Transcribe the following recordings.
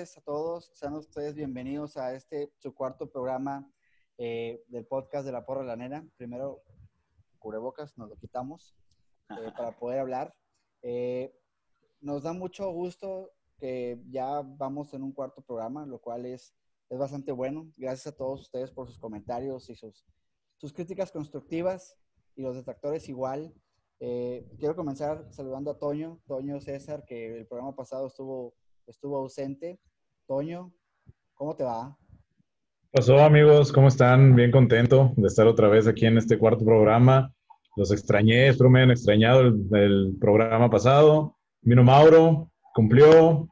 a todos. Sean ustedes bienvenidos a este, su cuarto programa eh, del podcast de La Porra de la Nena. Primero, cubrebocas, nos lo quitamos eh, para poder hablar. Eh, nos da mucho gusto que ya vamos en un cuarto programa, lo cual es, es bastante bueno. Gracias a todos ustedes por sus comentarios y sus, sus críticas constructivas y los detractores igual. Eh, quiero comenzar saludando a Toño, Toño César, que el programa pasado estuvo, estuvo ausente. Toño, ¿cómo te va? pasó, amigos? ¿Cómo están? Bien contento de estar otra vez aquí en este cuarto programa. Los extrañé, espero me hayan extrañado el, el programa pasado. Vino Mauro, cumplió,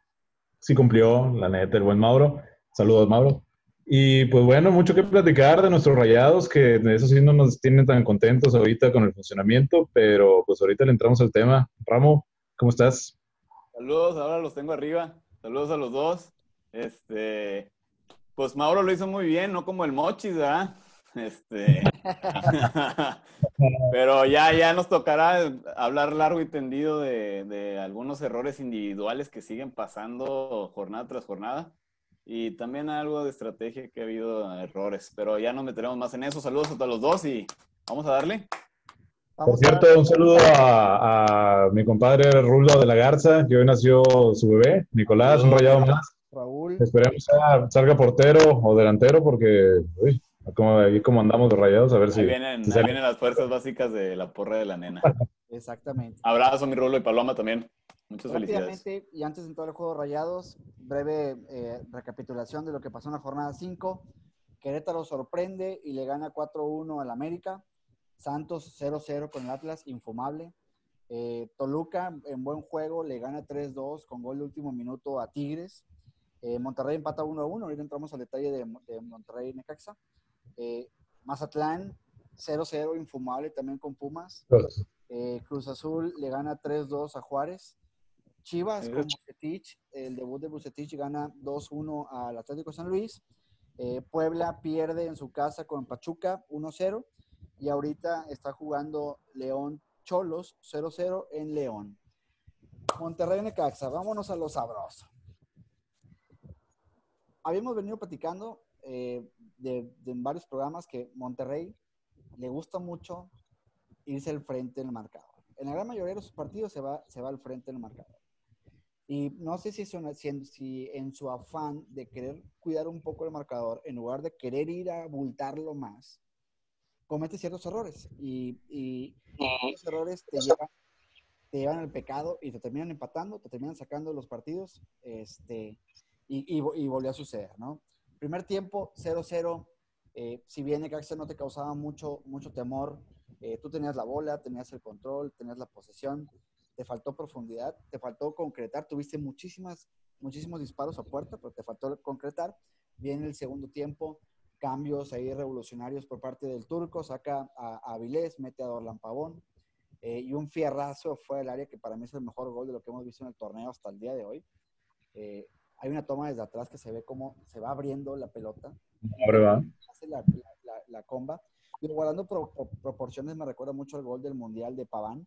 sí cumplió, la neta, el buen Mauro. Saludos, Mauro. Y pues bueno, mucho que platicar de nuestros rayados, que de eso sí no nos tienen tan contentos ahorita con el funcionamiento, pero pues ahorita le entramos al tema. Ramo, ¿cómo estás? Saludos, ahora los tengo arriba. Saludos a los dos. Este, pues Mauro lo hizo muy bien, no como el Mochis, ¿verdad? Este, pero ya, ya nos tocará hablar largo y tendido de, de algunos errores individuales que siguen pasando jornada tras jornada y también algo de estrategia que ha habido errores, pero ya nos meteremos más en eso. Saludos a todos los dos y vamos a darle. Por cierto, un saludo a, a mi compadre Rulo de la Garza, que hoy nació su bebé, Nicolás, un rayado más. Raúl. Esperemos que salga portero o delantero, porque uy, como, ahí como andamos de rayados, a ver si. Vienen, si ahí vienen las fuerzas básicas de la porra de la nena. Exactamente. Abrazo, mi Rulo y Paloma también. Muchas felicidades. Y antes de entrar al juego de rayados, breve eh, recapitulación de lo que pasó en la jornada 5. Querétaro sorprende y le gana 4-1 al América. Santos 0-0 con el Atlas, infumable. Eh, Toluca en buen juego le gana 3-2 con gol de último minuto a Tigres. Eh, Monterrey empata 1-1. Ahorita entramos al detalle de, de Monterrey y Necaxa. Eh, Mazatlán 0-0, infumable también con Pumas. Eh, Cruz Azul le gana 3-2 a Juárez. Chivas con Bucetich, el debut de Bucetich gana 2-1 al Atlético San Luis. Eh, Puebla pierde en su casa con Pachuca 1-0 y ahorita está jugando León Cholos 0-0 en León. Monterrey Necaxa, vámonos a lo sabroso. Habíamos venido platicando eh, de, de en varios programas que Monterrey le gusta mucho irse al frente en el marcador. En la gran mayoría de sus partidos se va, se va al frente en el marcador. Y no sé si, una- si, en, su afán de querer cuidar un poco el marcador, en lugar de querer ir a abultarlo más, comete ciertos errores. Y, y esos errores te llevan, te llevan al pecado y te terminan empatando, te terminan sacando los partidos. Este, y, y, y volvió a suceder, ¿no? Primer tiempo, 0-0. eh, si bien Necaxa no te causaba mucho, mucho temor, eh, tú tenías la bola, tenías el control, tenías la posesión, te faltó profundidad, te faltó concretar, tuviste muchísimas, muchísimos disparos a puerta, pero te faltó concretar. Viene el segundo tiempo, cambios ahí revolucionarios por parte del turco, saca a, a Avilés, mete a Dorlan Pavón, eh, y un fierrazo fue el área que para mí es el mejor gol de lo que hemos visto en el torneo hasta el día de hoy. Eh, hay una toma desde atrás que se ve cómo se va abriendo la pelota, Ahora hace la, la- la- la comba. Y guardando pro- pro- proporciones, me recuerda mucho al gol del Mundial de Paván,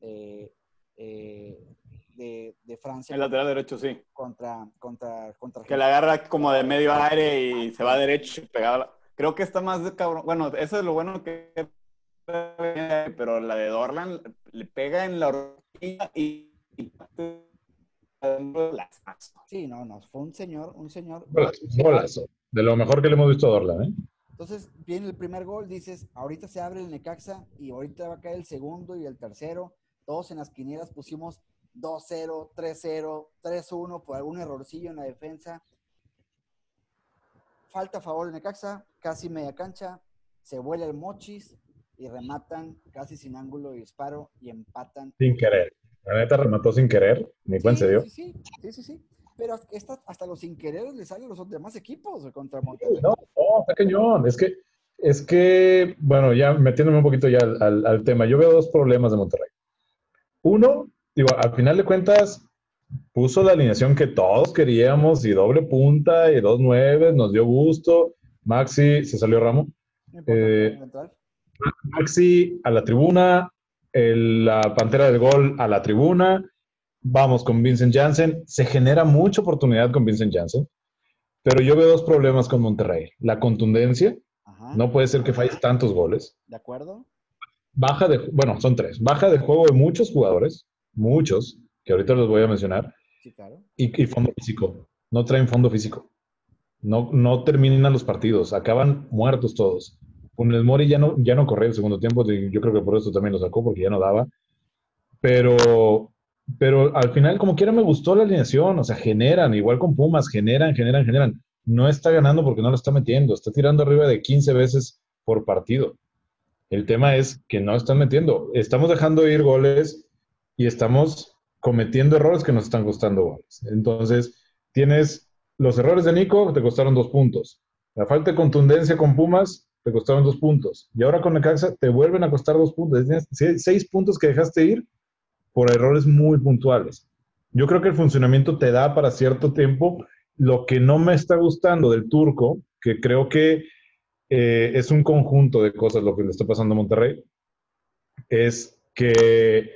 eh, eh, de, de Francia El lateral derecho, sí. contra, contra, contra Que la agarra como de medio aire y se va derecho pegado. Creo que está más de cabrón. Bueno, eso es lo bueno que. Pero la de Dorlan le pega en la horquilla y. Sí, no, no, fue un señor, un señor. Golazo. De lo mejor que le hemos visto a Dorlan, ¿eh? Entonces viene el primer gol, dices, ahorita se abre el Necaxa y ahorita va a caer el segundo y el tercero. Todos en las quinielas pusimos 2-0, 3-0, 3-1 por algún errorcillo en la defensa. Falta a favor de Necaxa, casi media cancha, se vuela el mochis y rematan casi sin ángulo y disparo y empatan. Sin querer. La neta remató sin querer. Ni cuenta se dio. Sí, sí, sí, sí, sí. Pero esta- hasta los sin querer le salen los demás equipos contra Monterrey. No, no, está cañón. Es que, es que, bueno, ya metiéndome un poquito ya al, al- al tema, yo veo dos problemas de Monterrey. Uno, digo, al final de cuentas, puso la alineación que todos queríamos y doble punta y dos nueve, nos dio gusto. Maxi, se salió Ramo. Eh. Maxi a la tribuna, la Pantera del Gol a la tribuna, vamos con Vincent Janssen, se genera mucha oportunidad con Vincent Janssen, pero yo veo dos problemas con Monterrey. La contundencia, no puede ser que falles tantos goles. ¿De acuerdo? Baja de, bueno, son tres, baja de juego de muchos jugadores, muchos, que ahorita los voy a mencionar, sí, claro. y, y fondo físico, no traen fondo físico. No, no terminan los partidos, acaban muertos todos. El Mori ya no, ya no corría el segundo tiempo, yo creo que por eso también lo sacó, porque ya no daba. Pero, pero al final, como quiera, me gustó la alineación. O sea, generan, igual con Pumas, generan, generan, generan. No está ganando porque no lo está metiendo. Está tirando arriba de 15 veces por partido. El tema es que no están metiendo. Estamos dejando ir goles y estamos cometiendo errores que nos están costando goles. Entonces, tienes los errores de Nico, te costaron dos puntos. La falta de contundencia con Pumas te costaron dos puntos. Y ahora con Necaxa te vuelven a costar dos puntos. seis puntos que dejaste ir por errores muy puntuales. Yo creo que el funcionamiento te da para cierto tiempo. Lo que no me está gustando del turco, que creo que eh, es un conjunto de cosas lo que le está pasando a Monterrey, es que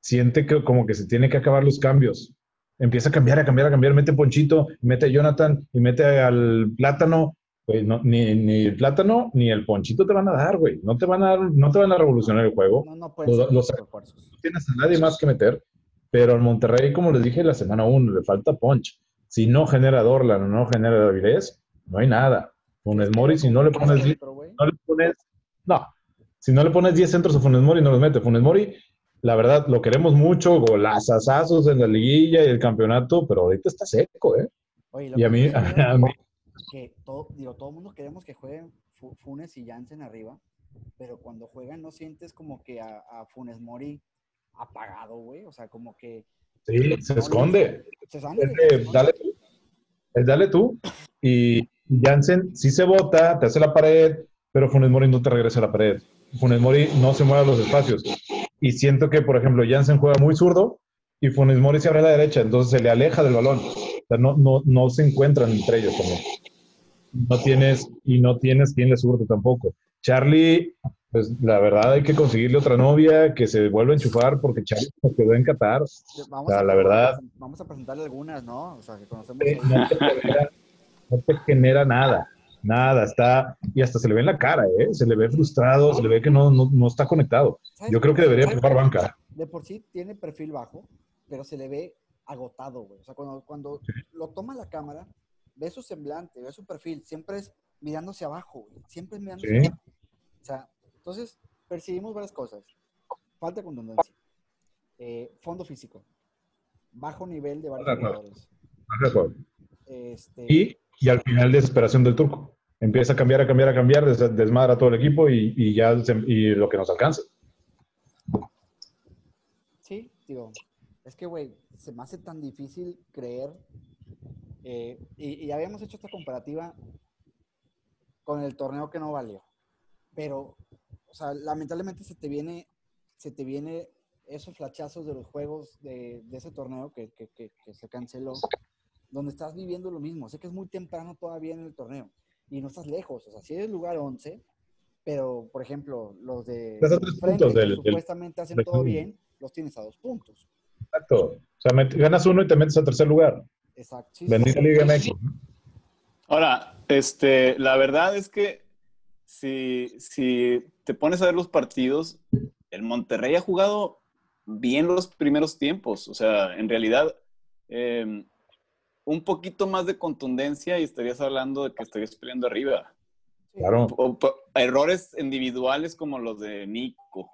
siente que como que se tiene que acabar los cambios. Empieza a cambiar, a cambiar, a cambiar, mete Ponchito, mete a Jonathan y mete al Plátano ni, el plátano ni el ponchito te van a dar, güey. No te van a no te van a revolucionar el juego. No, no los, No tienes a nadie más que meter. Pero al Monterrey, como les dije la semana 1, le falta punch. Si no genera Dorlan no genera Davilés, no hay nada. Funes Mori, si no le pones, no le pones, no, si no le pones 10 centros a Funes Mori, no los mete. Funes Mori, la verdad, lo queremos mucho, golazazazos en la liguilla y el campeonato, pero ahorita está seco, ¿eh? y a mí, a mí, que todo, digo, todo el mundo queremos que jueguen Funes y Jansen arriba, pero cuando juegan no sientes como que a, Funes Mori apagado, güey, o sea, como que... Sí, se esconde. Se esconde. dale tú. dale tú. Y Jansen sí se bota, te hace la pared, pero Funes Mori no te regresa a la pared. Funes Mori no se mueve a los espacios. Y siento que, por ejemplo, Jansen juega muy zurdo y Funes Mori se abre a la derecha, entonces se le aleja del balón. O sea, no, no, no se encuentran entre ellos también no tienes, y no tienes quien le surte tampoco. Charlie, pues la verdad hay que conseguirle otra novia que se vuelva a enchufar porque Charlie se quedó en Qatar. Vamos a, la verdad. Vamos a presentarle algunas, ¿no? O sea, que conocemos. no, te genera, nada, nada. Está, y hasta se le ve en la cara, ¿eh? Se le ve frustrado, se le ve que no, no, está conectado. Yo creo que debería probar banca. De por sí tiene perfil bajo, pero se le ve agotado, güey. O sea, cuando, cuando lo toma la cámara, ve su semblante, ve su perfil, siempre es mirándose abajo, siempre es mirándose abajo. O sea, entonces percibimos varias cosas. Falta de contundencia, eh, fondo físico, bajo nivel de varios jugadores. Este... Y, y, al final desesperación del turco. Empieza a cambiar, a cambiar, a cambiar, desmadra todo el equipo y, y ya y lo que nos alcanza. Sí, digo, es que, güey, se me hace tan difícil creer eh, y, habíamos hecho esta comparativa con el torneo que no valió. Pero, o sea, lamentablemente se te viene, se te viene esos flachazos de los juegos de, ese torneo que, se canceló, donde estás viviendo lo mismo. Sé que es muy temprano todavía en el torneo y no estás lejos. O sea, si eres lugar 11, pero, por ejemplo, los de frente, que supuestamente hacen todo bien, los tienes a dos puntos. Exacto. O sea, ganas uno y te metes a tercer lugar. Exacto. Liga Ahora, este, la verdad es que si, si te pones a ver los partidos, el Monterrey ha jugado bien los primeros tiempos. O sea, en realidad, em, un poquito más de contundencia y estarías hablando de que estarías peleando arriba. Claro. errores individuales como los de Nico,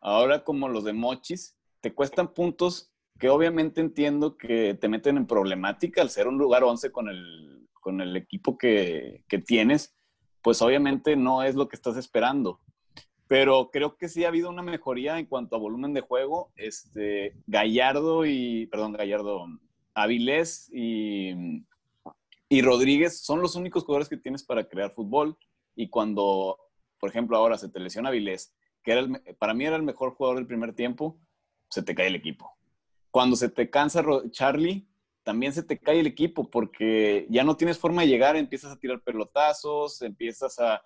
ahora como los de Mochis, te cuestan puntos que obviamente entiendo que te meten en problemática al ser un lugar 11 con el, con el equipo que, que tienes, pues obviamente no es lo que estás esperando. Pero creo que sí ha habido una mejoría en cuanto a volumen de juego. Este, Gallardo y, perdón, Gallardo, Avilés y, y Rodríguez son los únicos jugadores que tienes para crear fútbol. Y cuando, por ejemplo, ahora se te lesiona Avilés, que era para mí era el mejor jugador del primer tiempo, se te cae el equipo. Cuando se te cansa Charlie, también se te cae el equipo porque ya no tienes forma de llegar, empiezas a tirar pelotazos, empiezas a...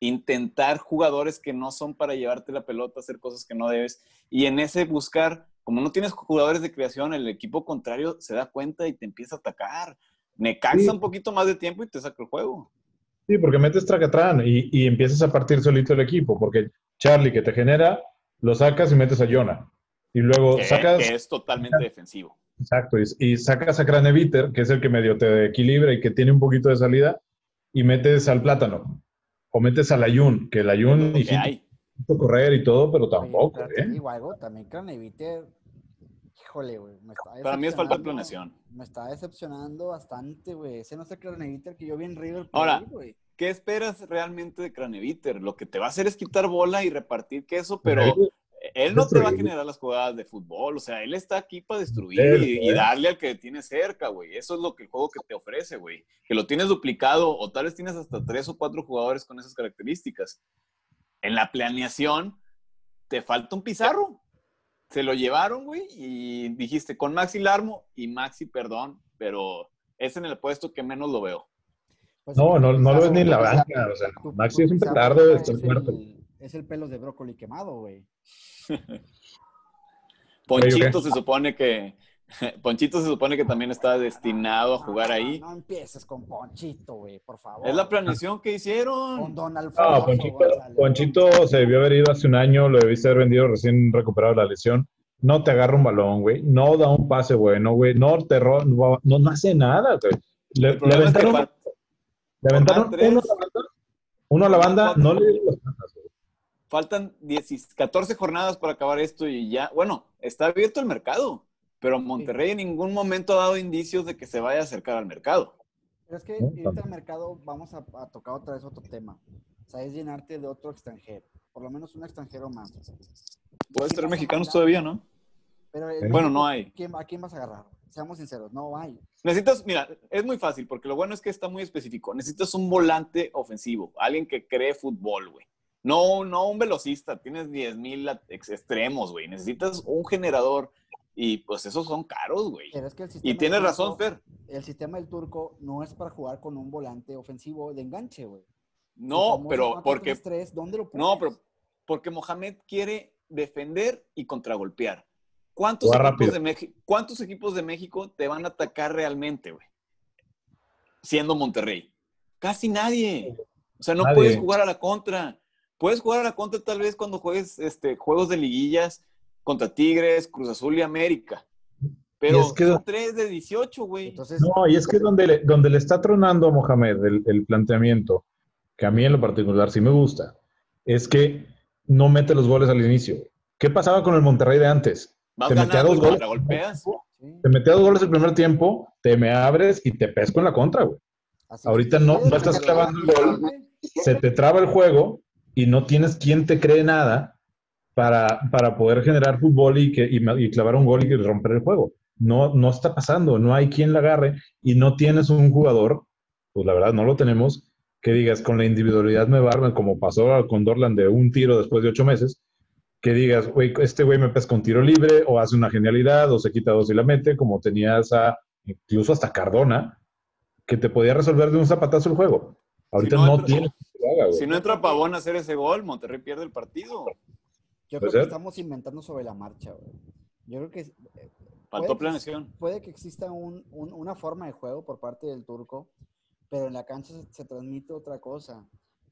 intentar jugadores que no son para llevarte la pelota, hacer cosas que no debes. Y en ese buscar, como no tienes jugadores de creación, el equipo contrario se da cuenta y te empieza a atacar. Me cansa un poquito más de tiempo y te saca el juego. Sí, porque metes tracatrán y, y empiezas a partir solito el equipo, porque Charlie que te genera, lo sacas y metes a Jonah. Y luego que, sacas... Que es totalmente defensivo. Exacto, y, y sacas a Craneviter, que es el que medio te equilibra y que tiene un poquito de salida, y metes al plátano. O metes al Ayun, que el Ayun y correr y todo, pero tampoco, Oye, ¿eh? Digo algo, también Craneviter, híjole, güey. me está Para mí es falta de planeación. Me está decepcionando bastante, güey. Ese no es el Craneviter que yo vi en River Ahora, güey. ¿Qué esperas realmente de Craneviter? Lo que te va a hacer es quitar bola y repartir queso, pero Él- no te va a generar las jugadas de fútbol. O sea, él está aquí para destruir Él, y, y darle al que tiene cerca, güey. Eso es lo que el juego que te ofrece, güey. Que lo tienes duplicado o tal vez tienes hasta tres o cuatro jugadores con esas características. En la planeación te falta un pizarro. Se lo llevaron, güey, y dijiste con Maxi Larmo y Maxi, perdón, pero es en el puesto que menos lo veo. Pues, No, no, no lo ves ni en la banca. O sea, Maxi es un petardo de es estar muerto. el- Es el pelo de brócoli quemado, güey. Ponchito se supone que Ponchito se supone que también está destinado a jugar No, ahí. No, empieces con Ponchito, güey, por favor. Es la planeación que Con hicieron. Don Alfonso. No, Ponchito. Ponchito se debió haber ido hace un año, lo debiste haber vendido recién recuperado la lesión. No te agarra un balón, güey. No da un pase bueno, güey. No te ro- no, no, no hace nada, güey. Le, El le problema es que aventaron, le aventaron uno, a la banda, uno a la banda, no le dieron. Faltan 10 14 jornadas para acabar esto y ya, bueno, está abierto el mercado, pero Monterrey en ningún momento ha dado indicios de que se vaya a acercar al mercado. Pero es que tampoco. al mercado vamos a, a tocar otra vez otro tema. O sea, es llenarte de otro extranjero. Por lo menos un extranjero más. Puede ¿Quién ser mexicanos todavía, ¿no? Pero en Bueno, no hay. ¿quién- ¿A quién vas a agarrar? Seamos sinceros, no hay. Necesitas, mira, es muy fácil porque lo bueno es que está muy específico. Necesitas un volante ofensivo, alguien que cree fútbol, güey. No, no un velocista, tienes 10 mil extremos, güey. Necesitas un generador y pues esos son caros, güey. Pero es que el sistema Y tienes razón, Fer. El sistema del turco no es para jugar con un volante ofensivo de enganche, güey. No, pero 4-3-3, porque ¿dónde lo No, pero porque Mohamed quiere defender y contragolpear. ¿Cuántos equipos, de México, ¿Cuántos equipos de México te van a atacar realmente, güey? Siendo Monterrey. Casi nadie. O sea, no Nadie. puedes jugar a la contra. Puedes jugar a la contra tal vez cuando juegues este, juegos de liguillas contra Tigres, Cruz Azul y América. Pero Y es que- son 3 de 18, güey. Entonces, No, y es que donde le, donde le está tronando a Mohamed el, el planteamiento, que a mí en lo particular sí me gusta, es que no mete los goles al inicio. ¿Qué pasaba con el Monterrey de antes? Vas te metía dos goles. Te metía dos goles el primer tiempo, te me abres y te pesco en la contra, güey. así ahorita no- no estás clavando el gol. Se te traba el juego y no tienes quien te cree nada para, para poder generar fútbol y, que, y, clavar un gol y romper el juego. No, no está pasando, no hay quien la agarre y no tienes un jugador, pues la verdad no lo tenemos, que digas con la individualidad me barban, como pasó con Dorlan de un tiro después de ocho meses, que digas, güey, este güey me pesca un tiro libre o hace una genialidad o se quita dos y la mete, como tenías a, incluso hasta Cardona, que te podía resolver de un zapatazo el juego. Ahorita no no, tienes haga, güey. Si no entra Pavón a hacer ese gol, Monterrey pierde el partido. Yo creo ¿Puede que estamos inventando sobre la marcha, güey. Yo creo que eh, Faltó Puede que- planeación. puede que exista un- un- una forma de juego por parte del turco, pero en la cancha se, se transmite otra cosa.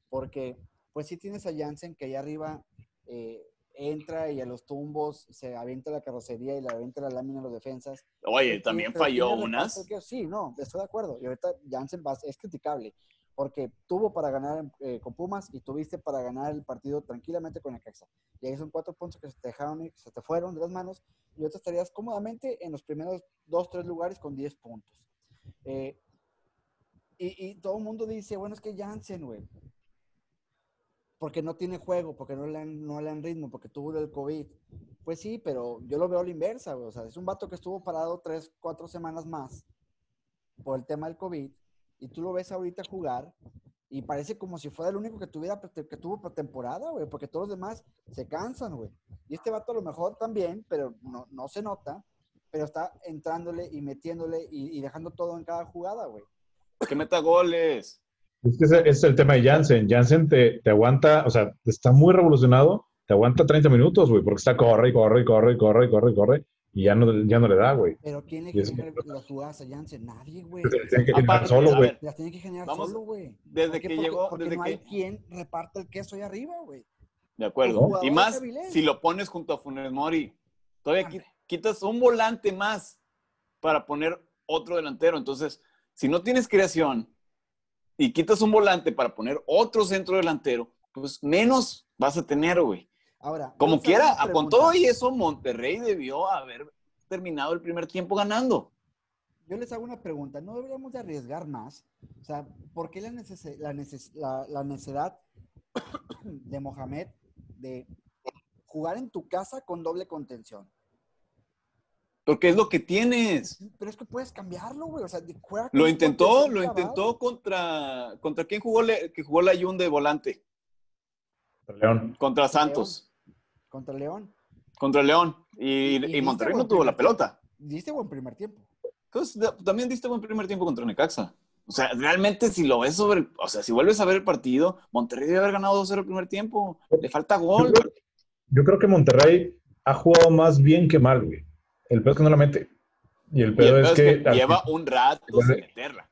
Porque, pues sí tienes a Jansen que allá arriba eh, entra y a los tumbos se avienta la carrocería y le avienta la lámina a los defensas. Oye, también falló unas. que- Sí, no, estoy de acuerdo. Y ahorita Jansen va- es criticable porque tuvo para ganar eh, con Pumas y tuviste para ganar el partido tranquilamente con el Caxa. Y ahí son cuatro puntos que se te dejaron, que se te fueron de las manos y ahorita estarías cómodamente en los primeros dos, tres lugares con 10 puntos. Eh, y, y todo el mundo dice, bueno, es que Jansen, güey, porque no tiene juego, porque no le, dan, no le dan ritmo, porque tuvo del COVID. Pues sí, pero yo lo veo a la inversa, güey. O sea, es un vato que estuvo parado tres, cuatro semanas más por el tema del COVID y tú lo ves ahorita jugar y parece como si fuera el único que tuviera que tuvo pretemporada, güey, porque todos los demás se cansan, güey. Y este vato a lo mejor también, pero no, no se nota, pero está entrándole y metiéndole y, y dejando todo en cada jugada, güey. Que meta goles. Es que ese es el tema de Jansen. Jansen te, te aguanta, o sea, está muy revolucionado, te aguanta 30 minutos, güey, porque está corre y corre y corre y corre y corre y corre y ya no, ya no le da, güey. Pero ¿quién le genera las jugadas a Jansen? Nadie, güey. Se tiene que generar Aparte, solo, güey. Las tiene que generar Vamos, solo, güey. desde ¿Por qué? que Porque- llegó- Porque desde no que- hay quien reparte el queso ahí arriba, güey. De acuerdo. Y más si lo pones junto a Funes Mori. Todavía quitas un volante más para poner otro delantero. Entonces, si no tienes creación y quitas un volante para poner otro centro delantero, pues menos vas a tener, güey. Ahora. Como quiera, con todo y eso, Monterrey debió haber terminado el primer tiempo ganando. Yo les hago una pregunta. ¿No deberíamos de arriesgar más? O sea, ¿por qué la, neces- la, neces- la- la necesidad de Mohamed de jugar en tu casa con doble contención? Porque es lo que tienes. Pero es que puedes cambiarlo, güey. O sea, de- juega Lo intentó, lo intentó contra. ¿Contra quién jugó, le- que jugó la Jun de volante? León. Contra Santos. Contra León. Contra León. Y, Monterrey no tuvo la pelota. Diste buen primer tiempo. Entonces, también diste buen primer tiempo contra Necaxa. O sea, realmente si lo ves sobre, el- o sea, si vuelves a ver el partido, Monterrey debe haber ganado 2-0 el primer tiempo. Le falta Yo gol. creo, yo creo que Monterrey ha jugado más bien que mal, güey. El peor es que no la mete. Y el Y el peor es es que... que lleva un rato sin meterla.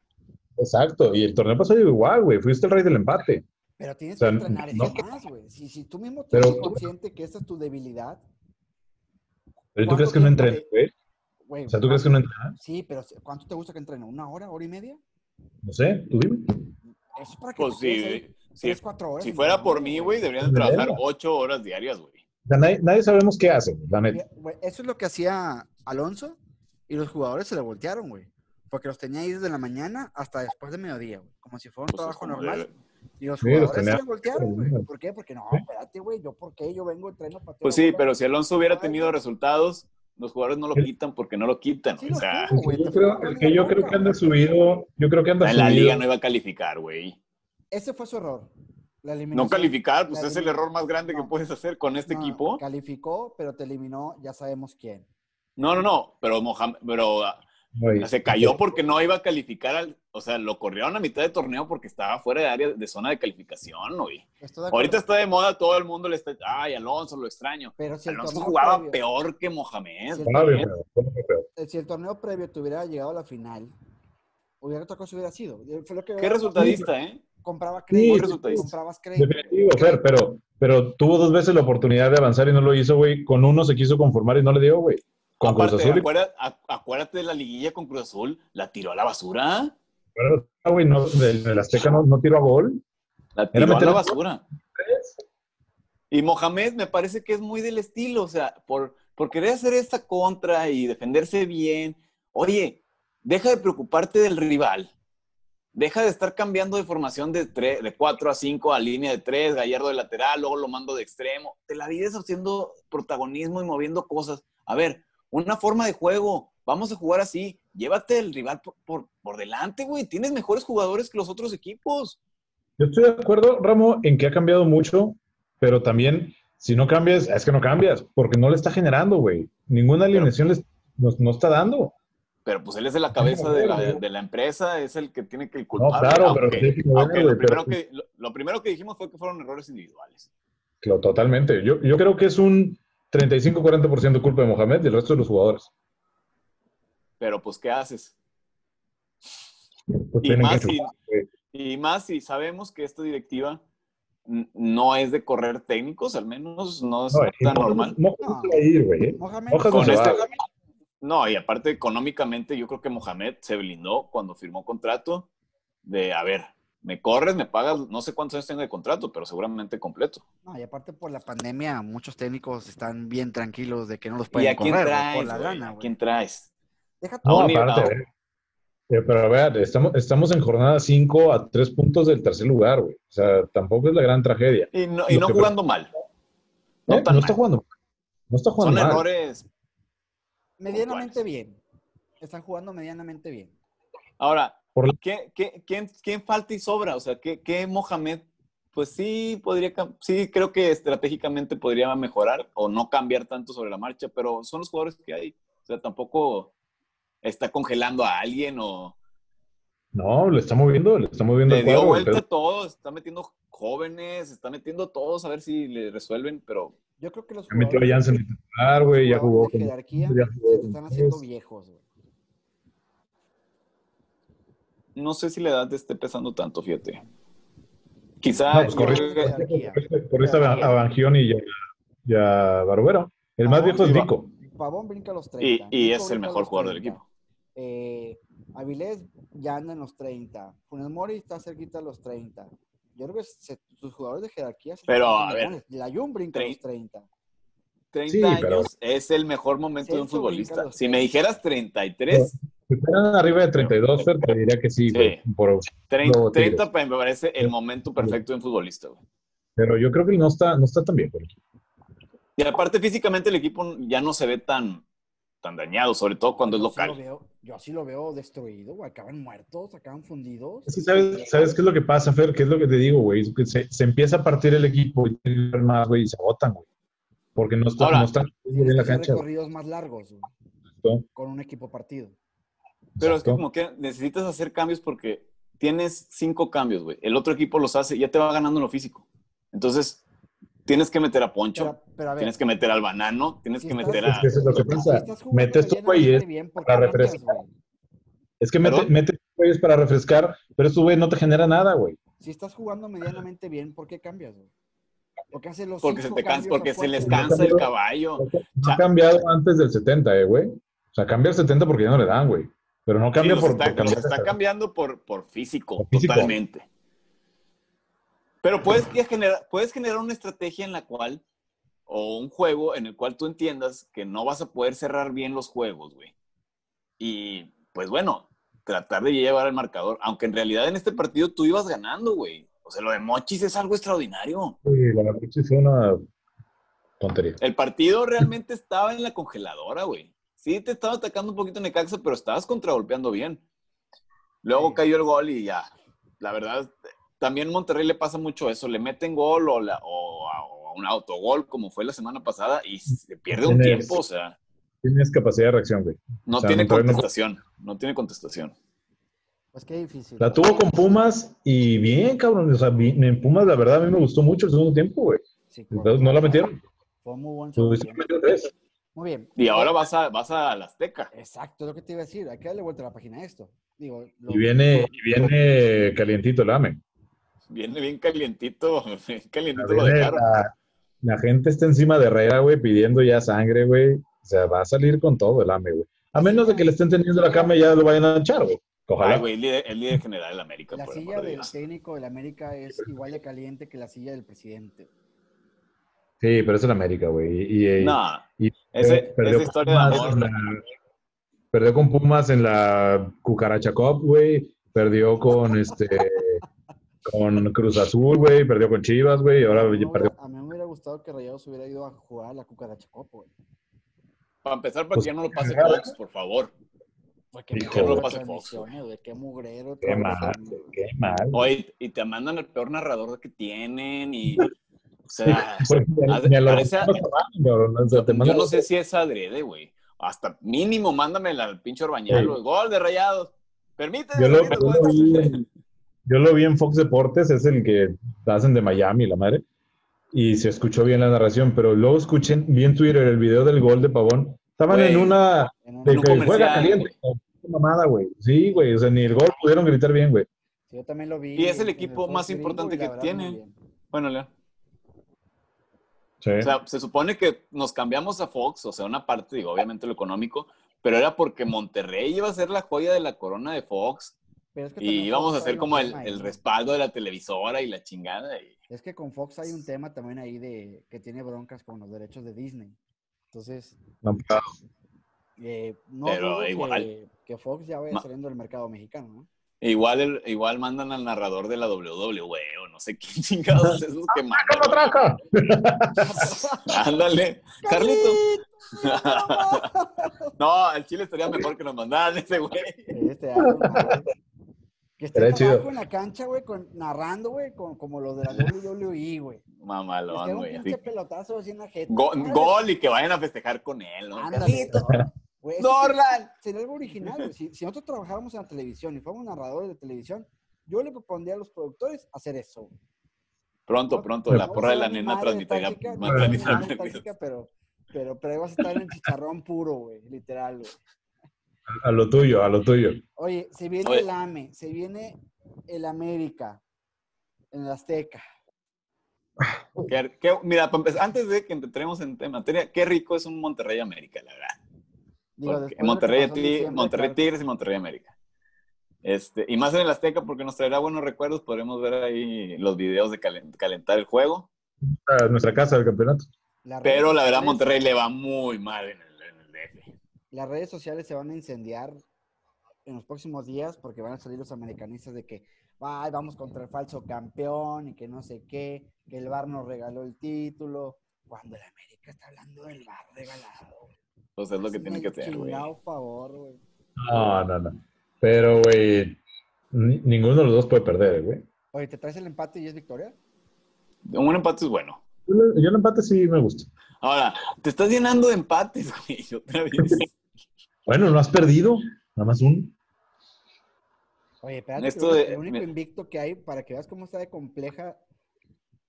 Exacto. Y el torneo pasado igual, güey. Fuiste el rey del empate. Pero tienes O sea, que entrenar no- eso más, güey. Si, si tú mismo Pero- eres consciente que esta es tu debilidad, Pero ¿tú ¿Cuánto crees que no entrena, güey? güey. O sea, ¿tú crees que no entrena? Sí, pero ¿cuánto te gusta que entrene? ¿Una hora, hora y media? No sé, tú dime. Eso es para que Pues te quedes ahí sí, sí. tres, cuatro horas. Si fuera por mí, güey, deberían de trabajar 8 horas diarias, güey. O sea, nadie, nadie sabemos qué la neta. Güey, Eso es lo que hacía Alonso y los jugadores se le voltearon, güey. Porque los tenía ahí desde la mañana hasta después de mediodía, güey. Como si fuera un Pues es trabajo normal. debe. Y los Sí, los jugadores se voltearon, güey. ¿Por qué? Porque no, espérate, güey. ¿Yo por qué? Yo vengo, entreno, pateo. Pues sí, bola. pero si Alonso hubiera tenido resultados, los jugadores no lo quitan porque no lo quitan. Sí o sea. Yo creo, el que yo creo que anda subido, yo creo que anda en la subido. liga no iba a calificar, güey. Ese fue su error. La No calificar, pues La es el error más grande que puedes hacer con este No, equipo. Calificó, pero te eliminó, ya sabemos quién. No, no, no, pero Mohamed, pero se cayó porque no iba a calificar al, o sea, lo corrieron a mitad de torneo porque estaba fuera de área de zona de calificación, güey. Ahorita está de moda, todo el mundo le está, ay, Alonso, lo extraño. Pero si el Alonso jugaba previo- peor que Mohamed. Sí, eh, si el torneo previo te hubiera llegado a la final, hubiera otra cosa hubiera sido. Eh, Fue lo que Qué resultadista, ¿eh? compraba Sí, crédito, resultadista. comprabas crédito. Definitivo, Fer, pero, pero tuvo dos veces la oportunidad de avanzar y no lo hizo, güey. Con uno se quiso conformar y no le dio, güey. Con Cruz Aparte, Azul. acuérdate, a- acuérdate de la liguilla con Cruz Azul, la tiró a la basura. Pero, ah, güey, no, del, Azteca no, no tiró a gol. La Era tiró a meter- la basura. Y Mohamed me parece que es muy del estilo, o sea, por, por querer hacer esta contra y defenderse bien. Oye, deja de preocuparte del rival. Deja de estar cambiando de formación de, tre- de 4 a 5 a línea de 3, Gallardo de lateral, luego lo mando de extremo. Te la vives haciendo protagonismo y moviendo cosas. A ver, una forma de juego. Vamos a jugar así. Llévate el rival por, por, por delante, güey. Tienes mejores jugadores que los otros equipos. Yo estoy de acuerdo, Ramo, en que ha cambiado mucho, pero también, si no cambias, es que no cambias, porque no le está generando, güey. Ninguna alineación les, nos- no está dando. Pero pues él es de la cabeza de la, de la empresa, es el que tiene que el No, claro, aunque, pero aunque lo, primero pero- que, lo, lo primero que dijimos fue que fueron errores individuales. Claro, totalmente. Yo, yo creo que es un 35-40% culpa de Mohamed y el resto de los jugadores. Pero pues, ¿qué haces? Pues Y más, que si, y más si sabemos que esta directiva no es de correr técnicos, al menos no es No, tan normal. Se este-. No, y aparte económicamente yo creo que Mohamed se blindó cuando firmó contrato de, a ver, me corres, me pagas, no sé cuántos años tengo de contrato, pero seguramente completo. No, y aparte por la pandemia, muchos técnicos están bien tranquilos de que no los ¿Y pueden a quién correr traes? por la lana, ¿A güey. quién traes? Deja A No, aparte, a- eh, pero a ver, estamos, estamos en jornada 5 a 3 puntos del tercer lugar, güey. O sea, tampoco es la gran tragedia. Y no, y no jugando mal. No ¿Eh? tan No mal. está jugando. No está Son jugando mal. errores. medianamente bien. Están jugando medianamente bien. Ahora, Por la- ¿qué, qué- quién, quién falta y sobra? O sea, ¿qué, qué Mohamed? Pues sí, podría, sí, creo que estratégicamente podría mejorar o no cambiar tanto sobre la marcha, pero son los jugadores que hay. O sea, tampoco está congelando a alguien o... No, le está moviendo, le está moviendo Le dio cuadro. vuelta pero- a todo, está metiendo jóvenes, está metiendo a todos a ver si le resuelven, pero Yo creo que los Ya metió a jugadores- de titular, güey, ya jugó jugadores con... jerarquía ya jugó se están haciendo viejos, güey. No sé si la edad te esté pesando tanto, fíjate. Quizá No, pues jerarquía. Por esta a Bangioni y a, y a Barbero. El más viejo es. Vico. Pavón brinca a los y, 30. y Nico es el mejor jugador del 30. equipo. Eh, Avilés ya anda en los 30. Funes Mori está cerquita de los 30. Yo creo que se- sus jugadores de jerarquía... se Pero, a ver, La Jun brinca a los trein- 30. 30 Sí, pero- años es el mejor momento de un futbolista. Si me dijeras 33, Si fueran arriba de 32, Fer, te diría que sí, Sí. güey, por- 30, Luego Tigres. 30 pa- me parece el momento perfecto de un futbolista. güey. pero yo creo que no está, no está tan bien. güey. Y aparte físicamente el equipo ya no se ve tan, tan dañado, sobre todo cuando es sí local. veo- yo sí lo veo destruido, güey. Acaban muertos, acaban fundidos. Es que ¿sabes, ¿Sabes qué es lo que pasa, Fer? ¿Qué es lo que te digo, güey? Se, se empieza a partir el equipo y más, güey, y se agotan, güey. Porque no, está, Ahora, no están en la cancha. recorridos más largos, güey, con un equipo partido. Pero es que como que necesitas hacer cambios porque tienes cinco cambios, güey. El otro equipo los hace y ya te va ganando en lo físico. Entonces, tienes que meter a Poncho, Pero, pero a ver, tienes que meter al banano, tienes Si que estás- meter Es a... que eso es lo que si pasa. estás jugando Mete estos medianamente güeyes bien, ¿por qué para refrescar. Es que mete, ¿Perdón? mete güeyes para refrescar, pero estos güeyes no te genera nada, güey. Si estás jugando medianamente bien, ¿por qué cambias, güey? ¿Por qué haces los Porque se te cansa, porque se les cansa el caballo. No ha cambiado antes del 70, eh, güey. O sea, cambia el 70 porque ya no le dan, güey. Pero no Sí, cambia los por, está, por los está cambiando por, por físico, Por físico. totalmente. Pero puedes, generar, puedes generar una estrategia en la cual, o un juego en el cual tú entiendas que no vas a poder cerrar bien los juegos, güey. Y pues bueno, tratar de llevar el marcador, aunque en realidad en este partido tú ibas ganando, güey. O sea, lo de Mochis es algo extraordinario. Sí, la sí fue una tontería. El partido realmente estaba en la congeladora, güey. Sí, te estaba atacando un poquito Necaxa, pero estabas contragolpeando bien. Luego Sí. cayó el gol y ya. La verdad, también Monterrey le pasa mucho eso. Le meten gol o, la- o o un autogol, como fue la semana pasada, y se pierde un tiempo. O sea, Tienes capacidad de reacción, güey. no O sea, tiene Monterrey contestación. No tiene contestación. Pues qué difícil. La tuvo con Pumas y bien, cabrón. O sea, bien- en Pumas, la verdad, a mí me gustó mucho el segundo tiempo, güey. Sí, Entonces, no la metieron. Fue muy buen Pues, segundo tiempo. tres. Muy bien. Y ahora vas a, vas a la Azteca. Exacto, es lo que te iba a decir. Hay que darle vuelta a la página a esto. Digo, lo- Y viene, y viene calientito el AME. Viene bien calientito. Bien calientito lo dejaron. la, la gente está encima de Herrera, güey, pidiendo ya sangre, güey. O sea, va a salir con todo el AME, güey. A menos de que le estén teniendo la cama y ya lo vayan a echar, güey. Ojalá. Ay, güey, el líder, el líder general del América, La por silla de del Dios. técnico del América es igual de caliente que la silla del presidente. Sí, pero es el América, güey. Y, y- No, y ese- perdió esa historia de con Pumas amor. en la- perdió con Pumas en la Cucaracha Cup, güey. Perdió con este con Cruz Azul, güey. Perdió con Chivas, güey. Ahora a, mí me perdió. hubiera, a mí me hubiera gustado que Rayados hubiera ido a jugar a la Cucaracha Cup, güey. Para empezar, para Pues, que ya no lo pase. Fox, por favor. Porque Hijo, qué no pase Fox, güey. Qué mugrero. Qué mal, qué mal. Oye, y te mandan el peor narrador que tienen y... O sea, Pues, ni a- o sea, yo no sé si es adrede, güey. Hasta mínimo, mándame al pinche Orbañal, Sí. güey. Gol de Rayados. Permíteme. Yo yo lo vi, en- yo lo vi en Fox Deportes, es el que hacen de Miami, la madre. Y se escuchó bien la narración, pero luego escuchen bien Twitter el video del gol de Pavón. Estaban en una En un- de que juega caliente. Qué mamada, güey. Sí, güey. O sea, ni el gol pudieron gritar bien, güey. Yo también lo vi. Y es el equipo más importante que verdad, tiene. muy bien. Bueno, León. Sí. O sea, se supone que nos cambiamos a Fox, o sea, una parte, digo, obviamente lo económico, pero era porque Monterrey iba a ser la joya de la corona de Fox Pero es que y íbamos Fox a hacer como el, respaldo de la televisora y la chingada. y- Es que con Fox hay un tema también ahí de que tiene broncas con los derechos de Disney. Entonces, No, pero- eh, no Pero igual. Que, que Fox ya vaya saliendo del mercado mexicano, ¿no? E igual, el- igual mandan al narrador de la WWE o no sé qué chingados es esos que mandan. ¡Sácalo, traca! Ándale, Carlito. no, al Chile estaría mejor que nos mandaran ese güey. Este, ah, con madre. que esté abajo chido. en la cancha, güey, con- narrando, güey, con- como los de la WWE, güey. Mamalón, queda un güey. pinche así. pelotazo así en la jeta. Go- gol y que vayan a festejar con él, ¿no? ándale. Güey, eso ¡Dorlan! Sería algo original. Si, si nosotros trabajáramos en la televisión y fuéramos narradores de televisión, yo le propondría a los productores hacer eso. Pronto, No- pronto, la no porra de la nena transmitirá. no pero, pero, pero ahí vas a estar en chicharrón puro, güey, literal, güey. A lo tuyo, a lo tuyo. Oye, se viene Oye. el AME, se viene el América en el Azteca. Qué- qué- mira, antes de que entremos en tema, materia, qué rico es un Monterrey América, la verdad. Digo, Monterrey, Ti- claro. Tigres y Monterrey América. Este, y más en el Azteca porque nos traerá buenos recuerdos, podremos ver ahí los videos de calen- calentar el juego. A nuestra casa del campeonato. Pero la verdad Monterrey le va muy mal en el, en el DF. Las redes sociales se van a incendiar en los próximos días porque van a salir los americanistas de que "Ay, vamos contra el falso campeón y que no sé qué, que el VAR nos regaló el título, cuando el América está hablando del VAR regalado. Güey. Pues es lo que tiene que hacer, güey. chingado favor, güey. No, no, no. Pero, güey, ni- ninguno de los dos puede perder, güey. Oye, ¿te traes el empate y es victoria? Un empate es bueno. Yo, yo el empate sí me gusta. Ahora, te estás llenando de empates, güey, otra vez. Bueno, no has perdido, nada más uno. Oye, espérate, Esto de- el único invicto que hay para que veas cómo está de compleja,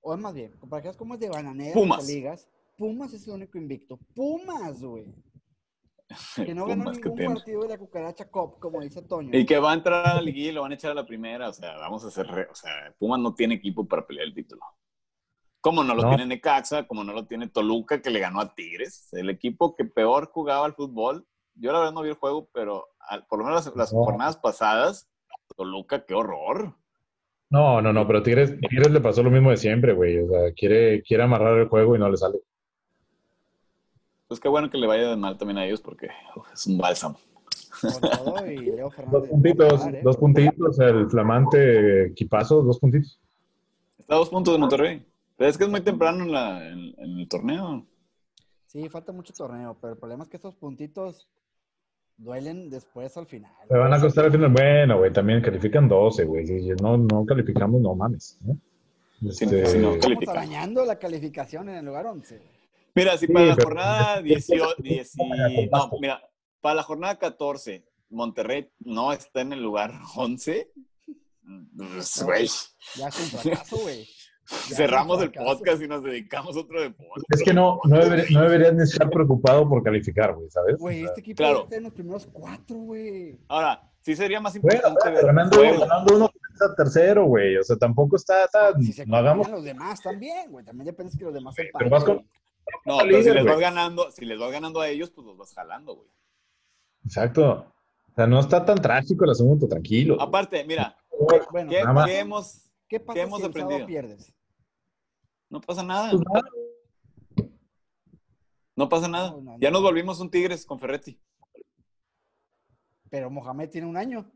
o más bien, para que veas cómo es de bananera Pumas. las ligas, Pumas es el único invicto. Pumas, güey. Que no ganó que ningún tiene. partido de la cucaracha Cop, como dice Toño. Y que va a entrar a la liguilla y lo van a echar a la primera. O sea, vamos a hacer. re- O sea, Pumas no tiene equipo para pelear el título. Como no lo No. tiene Necaxa, como no lo tiene Toluca, que le ganó a Tigres. El equipo que peor jugaba al fútbol. Yo la verdad no vi el juego, pero al- por lo menos las, las No. jornadas pasadas, Toluca, qué horror. No, no, no, pero Tigres, Tigres le pasó lo mismo de siempre, güey. O sea, quiere, quiere amarrar el juego y no le sale. Pues qué bueno que le vaya de mal también a ellos porque uf, es un bálsamo. Y Leo Dos puntitos, ¿eh? dos puntitos, el flamante equipazo, dos puntitos. Está a dos puntos de Monterrey. Pero es que es muy temprano en, la- en- en el torneo. Sí, falta mucho torneo, pero el problema es que estos puntitos duelen después al final. Se van a costar al final. Bueno, güey, también califican 12, güey. Si no, no calificamos, no mames. Sí, Este, sí, no, Estamos arañando la calificación en el lugar 11. Mira, si Sí, para la pero- jornada 18, 10 no, mira, para la jornada 14, Monterrey no está en el lugar 11, pues, güey, Ya es un fracaso, güey. Ya cerramos el podcast y nos dedicamos a otro deporte. Es que no, no, deber- no deberías ni estar preocupado por calificar, güey, ¿sabes? Güey, este equipo claro. está en los primeros cuatro, güey. Ahora, sí sería más Bueno, importante ver ganando, ganando uno está tercero, güey. O sea, tampoco está tan. Si se no hagamos. los demás también, güey. También depende que los demás Pero empaten. vas con- No, pero si les vas ganando, si les vas ganando a ellos, pues los vas jalando, güey. Exacto. O sea, no está tan trágico el asunto, tranquilo. Aparte, mira, Bueno, ¿qué, Nada más. qué hemos, ¿qué pasa ¿qué hemos si el aprendido? pierdes? no pasa nada, Pues nada, no pasa nada. No, no, Ya no. nos volvimos un Tigres con Ferretti. Pero Mohamed tiene un año.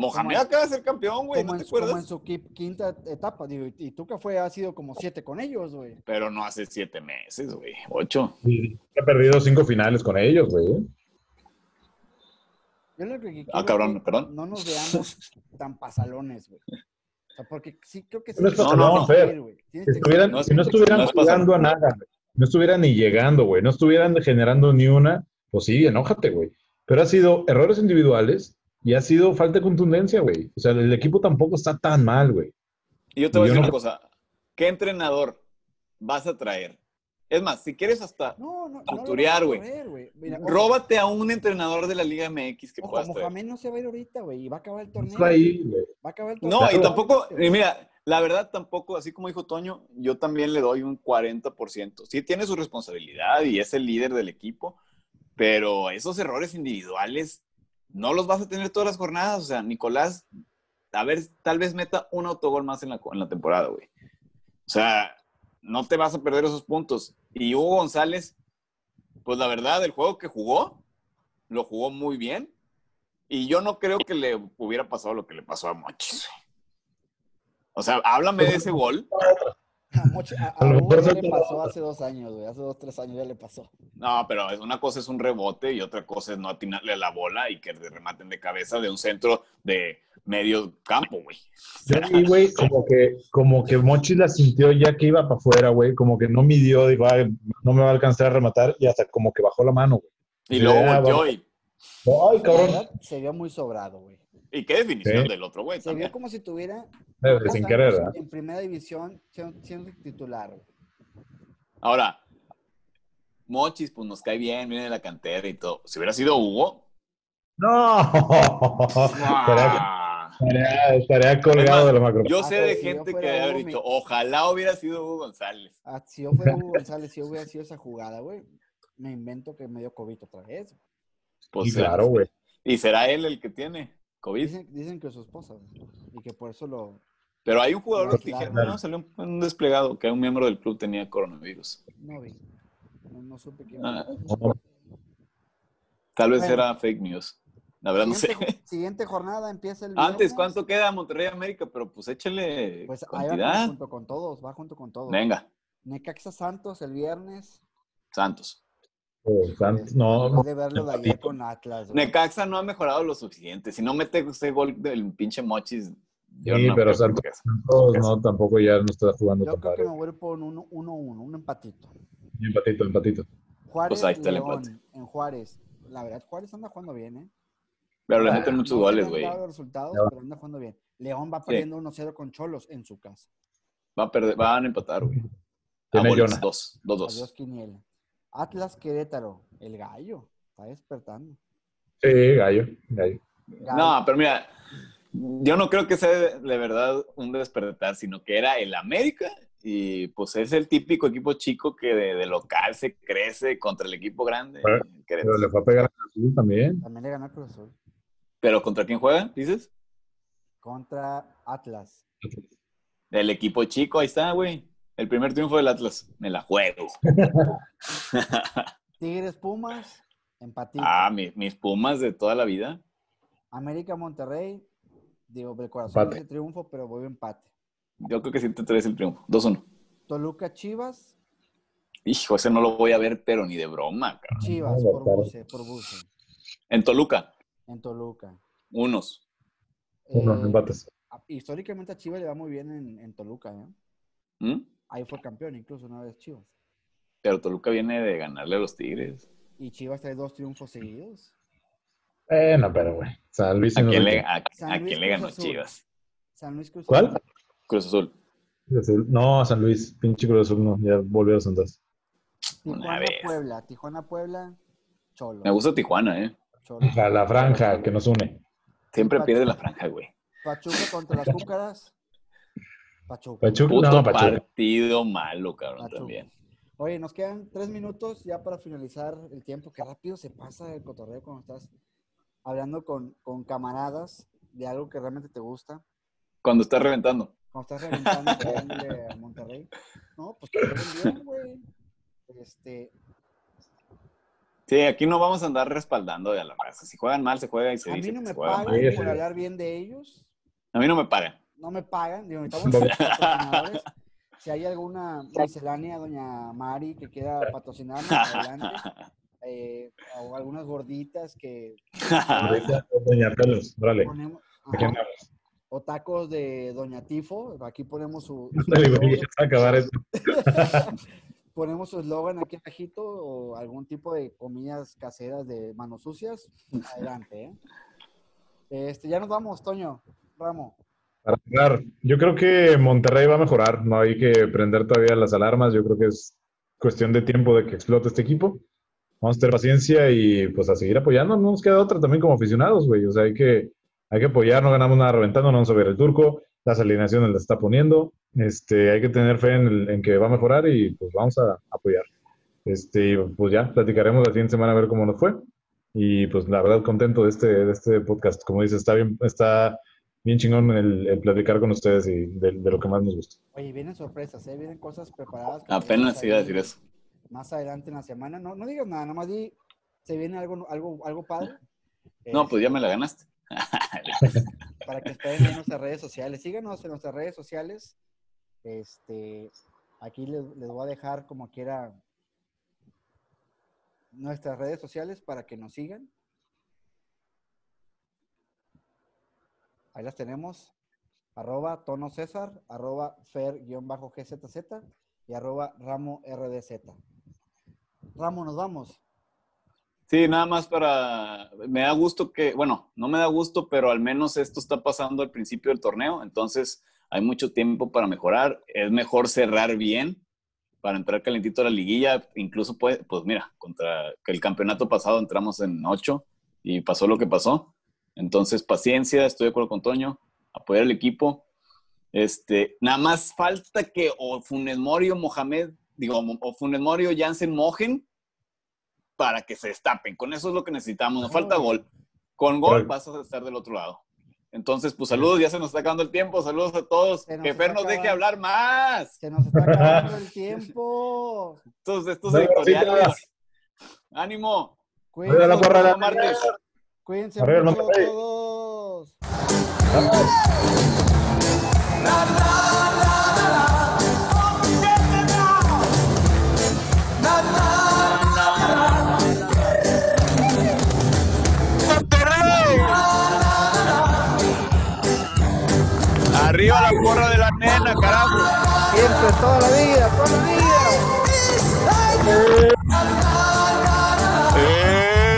Mohamed Como- acaba de ser campeón, güey, como, ¿no en, como su qui- quinta etapa, digo, y, y tú que fue, ha sido como siete con ellos, güey. Pero no hace siete meses, güey, ocho. sí, Ha perdido cinco finales con ellos, güey. Yo lo que quiero Ah, cabrón, que perdón. No nos veamos tan pasalones, güey. O sea, porque sí, creo que sí. No es pasalón, Fer. güey. Tienes Si, estuvieran, No si no estuvieran no es pasar. jugando a nada, güey, no estuvieran ni llegando, güey, no estuvieran generando ni una, pues sí, enójate, güey. Pero ha sido errores individuales y ha sido falta de contundencia, güey. O sea, el equipo tampoco está tan mal, güey. Y yo te voy a Yo decir no- una cosa. ¿Qué entrenador vas a traer? Es más, si quieres hasta No, no, no. Culturear, lo güey. a ojo, róbate a un entrenador de la Liga MX que Ojo, puedas traer. Mohamed no se va a ir ahorita, güey, y va a acabar el torneo. Está ahí, güey. Va a acabar el torneo. No, y tampoco, y mira, la verdad tampoco, así como dijo Toño, yo también le doy un 40%. Sí tiene su responsabilidad y es el líder del equipo, pero esos errores individuales no los vas a tener todas las jornadas. O sea, Nicolás, a ver, tal vez meta un autogol más en la, en la temporada, güey. O sea, no te vas a perder esos puntos. Y Hugo González, pues la verdad, el juego que jugó, lo jugó muy bien. Y yo no creo que le hubiera pasado lo que le pasó a Mochis. O sea, háblame de ese gol. A, Moche- a- A a lo Hugo mejor ya se- le pasó hace dos años, güey. Hace dos, tres años ya le pasó. No, pero es- una cosa es un rebote y otra cosa es no atinarle a la bola y que te rematen de cabeza de un centro de medio campo, güey. Yo vi, güey, como que, como que Mochi la sintió ya que iba para afuera, güey, como que no midió, dijo, "Ay, no me va a alcanzar a rematar, y hasta como que bajó la mano, güey. Y luego Ya, volteó y. Ay, cabrón. se vio muy sobrado, güey. ¿Y qué definición Sí. del otro güey? Se vio como si tuviera sin querer, ¿verdad? en primera división siendo, siendo titular. güey. Ahora, Mochis, pues nos cae bien, viene de la cantera y todo. Si hubiera sido Hugo. No. estaría, ¡ah! estaría- estaría colgado de la macro. Yo Ah, sé pero de si yo gente que Hugo, dicho, mi- ojalá hubiera sido Hugo González. Ah, si yo fuera Hugo González, si yo hubiera sido esa jugada, güey, me invento que me dio COVID otra vez. Pues, Sí, claro, güey. Y será él el que tiene COVID. Dicen, dicen que su esposa, y que por eso lo... Pero hay un jugador que dijeron, no, salió un, desplegado, que un miembro del club tenía coronavirus. No vi. No, no supe quién. Ah, tal vez Bueno. era fake news. La verdad no sé. Siguiente, jornada empieza el Antes. ¿cuánto queda Monterrey América? Pero pues échale Pues ahí va cantidad. junto con todos, va junto con todos. Venga, Necaxa Santos el viernes. Santos. Santos, no, Después de verlo de ayer con Atlas. güey. Necaxa no ha mejorado lo suficiente. Si no mete ese gol del pinche Mochis, yo Sí, no pero creo Santos-. Santos no, tampoco ya no está jugando Yo tan creo que me voy a ir por un 1-1, un empatito. Empatito, empatito. Juárez, Pues ahí está el León, empate. en Juárez. La verdad, Juárez anda jugando bien, ¿eh? Pero le Ah, meten muchos No goles, güey. los resultados, Ya va. pero anda jugando bien. León va perdiendo 1-0 con Cholos en su casa. Va a perder, van a empatar, güey. A Tiene Jonah. dos, dos, Adiós, dos. Quiniela. Atlas Querétaro, el gallo. Está despertando. Sí, gallo, gallo. Gallo. No, pero mira, yo no creo que sea de verdad un despertar, sino que era el América y pues es el típico equipo chico que de, de local se crece contra el equipo grande. Pero- le fue a pegar a Azul también. También le ganó a Cruz Azul. ¿Pero contra quién juega, dices? Contra Atlas. El equipo chico, ahí está, güey. El primer triunfo del Atlas. Me la juego. Tigres Pumas, empatito. Ah, mi- mis Pumas de toda la vida. América Monterrey, digo, del corazón Empate. dice triunfo, pero voy a empate. Yo creo que sí te traes el triunfo. 2-1. Toluca Chivas, Hijo, ese no lo voy a ver, pero ni de broma, cabrón. Chivas, por buce, por buce, En Toluca, en Toluca. unos. Uno, Eh, empates. históricamente a Chivas le va muy bien en, en Toluca, ¿eh? ¿Mm? Ahí fue campeón incluso una vez Chivas. Pero Toluca viene de ganarle a los Tigres. Y Chivas trae dos triunfos seguidos. Eh, no, pero güey. San Luis ¿A en quién le, a, San a Luis quién le ganó Azul. Chivas? San Luis Cruz ¿Cuál? Azul. Cruz Azul. No, San Luis, pinche Cruz Azul, no, ya volvió a Santos. Una Tijuana vez. Puebla, Tijuana Puebla, Cholo. Me gusta Tijuana, ¿eh? Cholo. A la franja que nos une. Siempre Pachuca. pierde la franja, güey. Pachuca contra las Cúcaras. Pachuca. Pachuca, Puto no, Pachuca. partido malo, cabrón, Pachuca. también. Oye, nos quedan tres minutos ya para finalizar el tiempo. Qué rápido se pasa el cotorreo cuando estás hablando con, con camaradas de algo que realmente te gusta. Cuando está reventando. Cuando estás reventando a Monterrey. No, pues que bien, güey. Este, Sí, aquí no vamos a andar respaldando de a la raza. Si juegan mal, se juega y se a dice mí no me pagan por hablar bien de ellos. A mí no me pagan. No me pagan. Digo, necesitamos patrocinadores. Si hay alguna miscelánea, doña Mari, que quiera patrocinarnos, adelante. Eh, o algunas gorditas que Doña ponemos. Ajá. andamos. O tacos de Doña Tifo. Aquí ponemos su, su ponemos su eslogan aquí abajito o algún tipo de comidas caseras de manos sucias. Adelante, ¿eh? Este, ya nos vamos, Toño. Ramo. Para cerrar, yo creo que Monterrey va a mejorar. No hay que prender todavía las alarmas. Yo creo que es cuestión de tiempo de que explote este equipo. Vamos a tener paciencia y pues a seguir apoyando. No nos queda otra también como aficionados, güey. O sea, hay que, hay que apoyar. No ganamos nada reventando, no vamos a ver el turco. Las alineaciones las está poniendo. Este, hay que tener fe en, el- en que va a mejorar y pues vamos a apoyar. Este, pues ya platicaremos la siguiente semana a ver cómo nos fue. Y pues la verdad contento de este, de este podcast. Como dices, está bien, está bien chingón el, el platicar con ustedes y de, de lo que más nos gusta. Oye, vienen sorpresas, ¿eh? Vienen cosas preparadas. Apenas iba a decir eso. Más adelante en la semana. No, no digas nada, nomás di, se viene algo, algo, algo padre. No, pues ya me la ganaste. para que estén en nuestras redes sociales. Síganos en nuestras redes sociales. Este, aquí les, les voy a dejar como quiera nuestras redes sociales para que nos sigan. Ahí las tenemos. Arroba tono César, arroba fer-gzz y arroba ramo rdz. Ramo, nos vamos. Sí, nada más para. Me da gusto que, bueno, no me da gusto, pero al menos esto está pasando al principio del torneo, entonces hay mucho tiempo para mejorar. Es mejor cerrar bien para entrar calentito a la liguilla. Incluso, puede, pues mira, contra que el campeonato pasado entramos en ocho y pasó lo que pasó. Entonces, paciencia, estoy de acuerdo con Toño, apoyar al equipo. Este, nada más falta que o Funes Mori o Mohamed, digo, o Funes Mori o Jansen mojen para que se destapen. Con eso es lo que necesitamos. Nos falta gol. Con gol vas a estar del otro lado. Entonces, pues saludos, ya se nos está acabando el tiempo. Saludos a todos. Que Fer nos deje hablar más. Se nos está acabando el tiempo. Entonces, estos editoriales. Ánimo. Cuídense, Cuídense Arriba, mucho Monterrey. todos. Arriba la porra de la nena, carajo. Siempre, toda la vida, toda la vida.